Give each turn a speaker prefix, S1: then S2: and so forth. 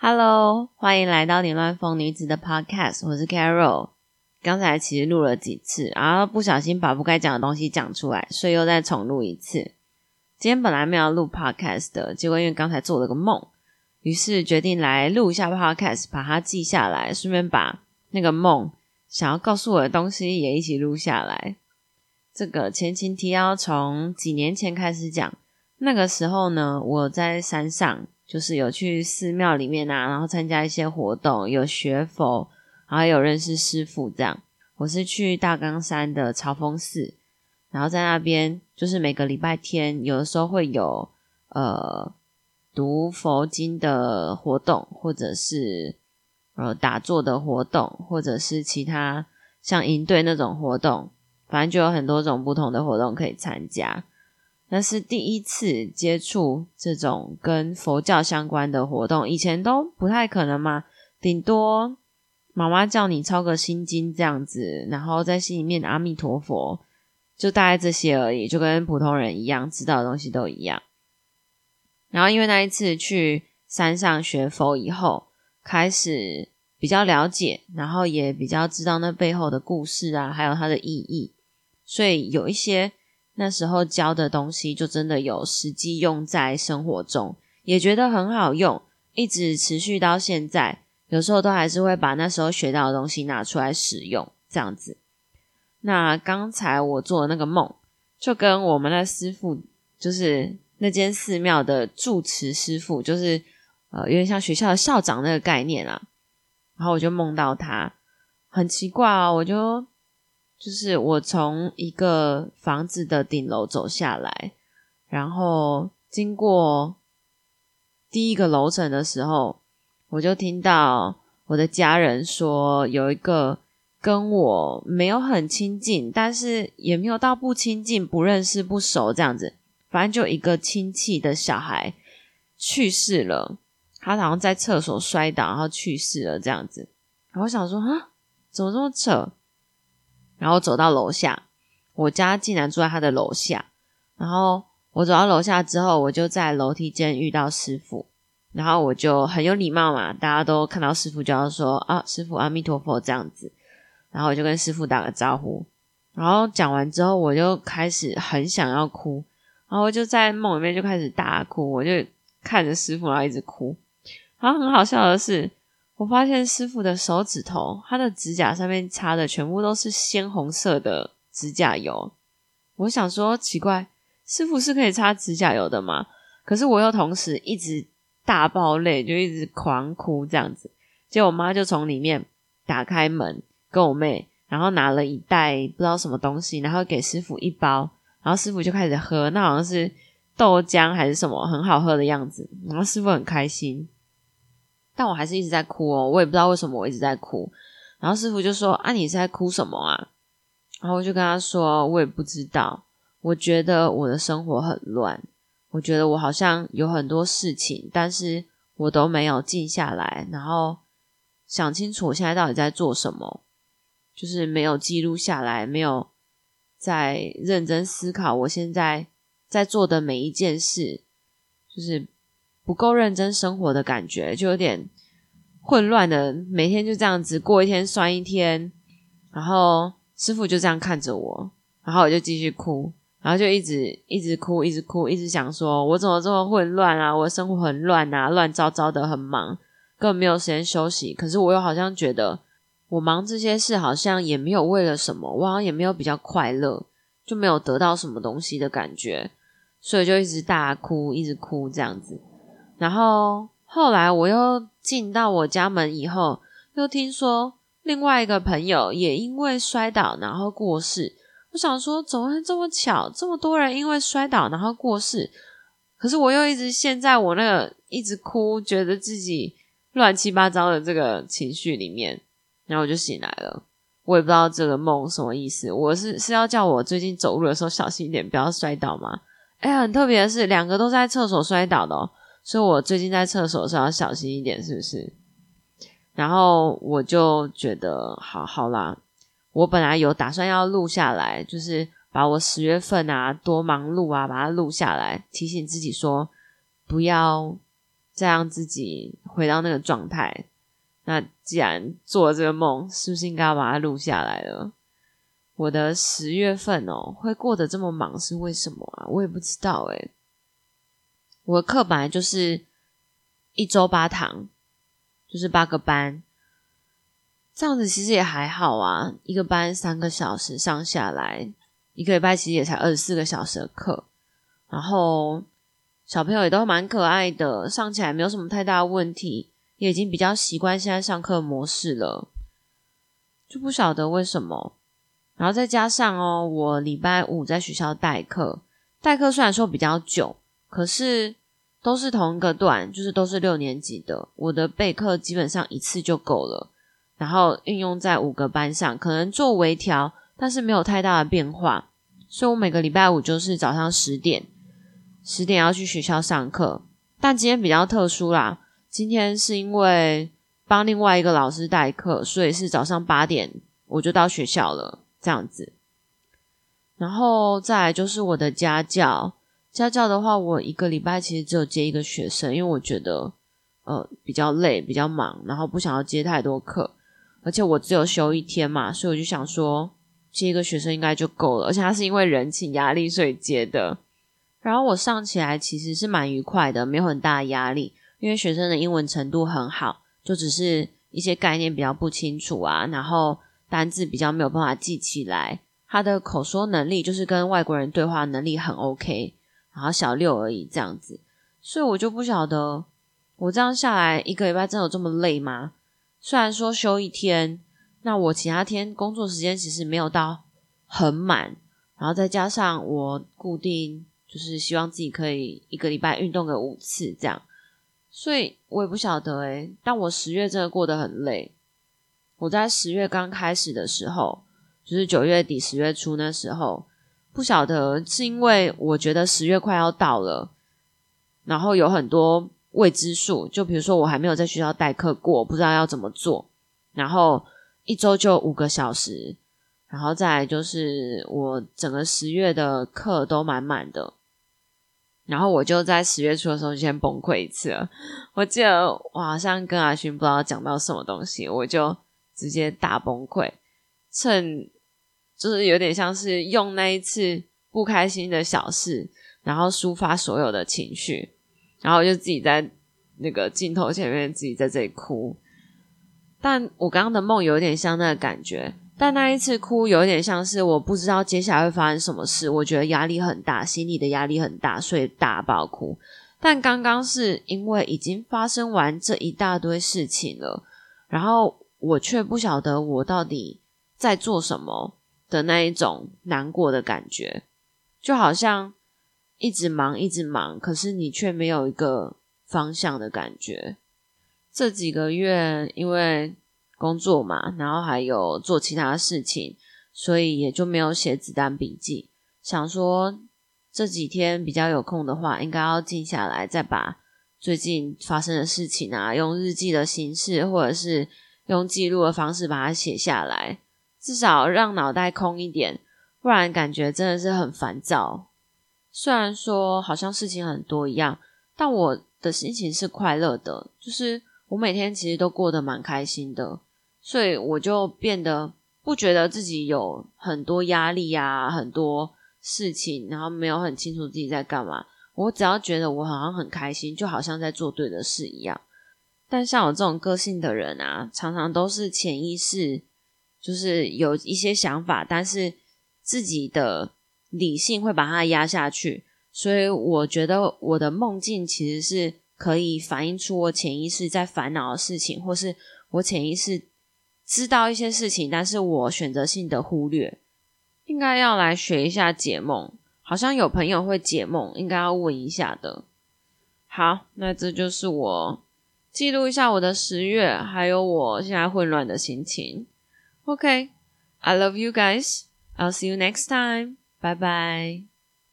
S1: Hello，欢迎来到凌乱风女子的 Podcast，我是 Carol。刚才其实录了几次，然后不小心把不该讲的东西讲出来，所以又再重录一次。今天本来没有录 Podcast 的，结果因为刚才做了个梦，于是决定来录一下 Podcast，把它记下来，顺便把那个梦想要告诉我的东西也一起录下来。这个前情提要从几年前开始讲，那个时候呢，我在山上，就是有去寺庙里面啊，然后参加一些活动，有学佛，然后有认识师傅这样。我是去大冈山的朝风寺，然后在那边就是每个礼拜天，有的时候会有呃读佛经的活动，或者是呃打坐的活动，或者是其他像营队那种活动。反正就有很多种不同的活动可以参加，那是第一次接触这种跟佛教相关的活动，以前都不太可能嘛，顶多妈妈叫你抄个心经这样子，然后在心里面阿弥陀佛，就大概这些而已，就跟普通人一样，知道的东西都一样。然后因为那一次去山上学佛以后，开始比较了解，然后也比较知道那背后的故事啊，还有它的意义。所以有一些那时候教的东西，就真的有实际用在生活中，也觉得很好用，一直持续到现在。有时候都还是会把那时候学到的东西拿出来使用，这样子。那刚才我做的那个梦，就跟我们的师傅，就是那间寺庙的住持师傅，就是呃有点像学校的校长那个概念啊。然后我就梦到他，很奇怪哦，我就。就是我从一个房子的顶楼走下来，然后经过第一个楼层的时候，我就听到我的家人说，有一个跟我没有很亲近，但是也没有到不亲近、不认识、不熟这样子，反正就一个亲戚的小孩去世了，他好像在厕所摔倒，然后去世了这样子。然后想说啊，怎么这么扯？然后走到楼下，我家竟然住在他的楼下。然后我走到楼下之后，我就在楼梯间遇到师傅。然后我就很有礼貌嘛，大家都看到师傅就要说啊，师傅阿弥陀佛这样子。然后我就跟师傅打个招呼。然后讲完之后，我就开始很想要哭。然后我就在梦里面就开始大哭，我就看着师傅，然后一直哭。然后很好笑的是。我发现师傅的手指头，他的指甲上面擦的全部都是鲜红色的指甲油。我想说奇怪，师傅是可以擦指甲油的吗？可是我又同时一直大爆泪，就一直狂哭这样子。结果我妈就从里面打开门，跟我妹，然后拿了一袋不知道什么东西，然后给师傅一包，然后师傅就开始喝，那好像是豆浆还是什么，很好喝的样子。然后师傅很开心。但我还是一直在哭哦，我也不知道为什么我一直在哭。然后师傅就说：“啊，你是在哭什么啊？”然后我就跟他说：“我也不知道，我觉得我的生活很乱，我觉得我好像有很多事情，但是我都没有静下来，然后想清楚我现在到底在做什么，就是没有记录下来，没有在认真思考我现在在做的每一件事，就是。”不够认真生活的感觉，就有点混乱的，每天就这样子过一天算一天。然后师傅就这样看着我，然后我就继续哭，然后就一直一直哭，一直哭，一直想说我怎么这么混乱啊？我的生活很乱啊，乱糟糟的，很忙，根本没有时间休息。可是我又好像觉得我忙这些事好像也没有为了什么，我好像也没有比较快乐，就没有得到什么东西的感觉，所以就一直大哭，一直哭这样子。然后后来我又进到我家门以后，又听说另外一个朋友也因为摔倒然后过世。我想说，怎么会这么巧？这么多人因为摔倒然后过世，可是我又一直陷在我那个一直哭，觉得自己乱七八糟的这个情绪里面。然后我就醒来了，我也不知道这个梦什么意思。我是是要叫我最近走路的时候小心一点，不要摔倒吗？哎，很特别的是，两个都在厕所摔倒的哦。所以我最近在厕所是要小心一点，是不是？然后我就觉得，好好啦，我本来有打算要录下来，就是把我十月份啊多忙碌啊，把它录下来，提醒自己说不要再让自己回到那个状态。那既然做了这个梦，是不是应该要把它录下来了？我的十月份哦，会过得这么忙是为什么啊？我也不知道诶。我的课本来就是一周八堂，就是八个班，这样子其实也还好啊。一个班三个小时上下来，一个礼拜其实也才二十四个小时的课，然后小朋友也都蛮可爱的，上起来没有什么太大的问题。也已经比较习惯现在上课模式了，就不晓得为什么。然后再加上哦，我礼拜五在学校代课，代课虽然说比较久，可是都是同一个段，就是都是六年级的，我的备课基本上一次就够了。然后运用在五个班上，可能做微调，但是没有太大的变化。所以我每个礼拜五就是早上十点，十点要去学校上课。但今天比较特殊啦。今天是因为帮另外一个老师代课，所以是早上八点我就到学校了，这样子。然后再来就是我的家教，家教的话，我一个礼拜其实只有接一个学生，因为我觉得呃比较累，比较忙，然后不想要接太多课，而且我只有休一天嘛，所以我就想说接一个学生应该就够了，而且他是因为人情压力所以接的。然后我上起来其实是蛮愉快的，没有很大的压力。因为学生的英文程度很好，就只是一些概念比较不清楚啊，然后单字比较没有办法记起来。他的口说能力就是跟外国人对话能力很 OK，然后小六而已这样子，所以我就不晓得我这样下来一个礼拜真的有这么累吗？虽然说休一天，那我其他天工作时间其实没有到很满，然后再加上我固定就是希望自己可以一个礼拜运动个五次这样。所以我也不晓得诶，但我十月真的过得很累。我在十月刚开始的时候，就是九月底十月初那时候，不晓得是因为我觉得十月快要到了，然后有很多未知数，就比如说我还没有在学校代课过，不知道要怎么做，然后一周就五个小时，然后再来就是我整个十月的课都满满的。然后我就在十月初的时候先崩溃一次了。我记得我好像跟阿勋不知道讲到什么东西，我就直接大崩溃，趁就是有点像是用那一次不开心的小事，然后抒发所有的情绪，然后就自己在那个镜头前面自己在这里哭。但我刚刚的梦有点像那个感觉。但那一次哭有点像是我不知道接下来会发生什么事，我觉得压力很大，心里的压力很大，所以大爆哭。但刚刚是因为已经发生完这一大堆事情了，然后我却不晓得我到底在做什么的那一种难过的感觉，就好像一直忙一直忙，可是你却没有一个方向的感觉。这几个月因为。工作嘛，然后还有做其他事情，所以也就没有写子弹笔记。想说这几天比较有空的话，应该要静下来，再把最近发生的事情啊，用日记的形式，或者是用记录的方式把它写下来，至少让脑袋空一点，不然感觉真的是很烦躁。虽然说好像事情很多一样，但我的心情是快乐的，就是我每天其实都过得蛮开心的。所以我就变得不觉得自己有很多压力啊，很多事情，然后没有很清楚自己在干嘛。我只要觉得我好像很开心，就好像在做对的事一样。但像我这种个性的人啊，常常都是潜意识就是有一些想法，但是自己的理性会把它压下去。所以我觉得我的梦境其实是可以反映出我潜意识在烦恼的事情，或是我潜意识。知道一些事情，但是我选择性的忽略，应该要来学一下解梦。好像有朋友会解梦，应该要问一下的。好，那这就是我记录一下我的十月，还有我现在混乱的心情。OK，I love you guys. I'll see you next time. Bye bye.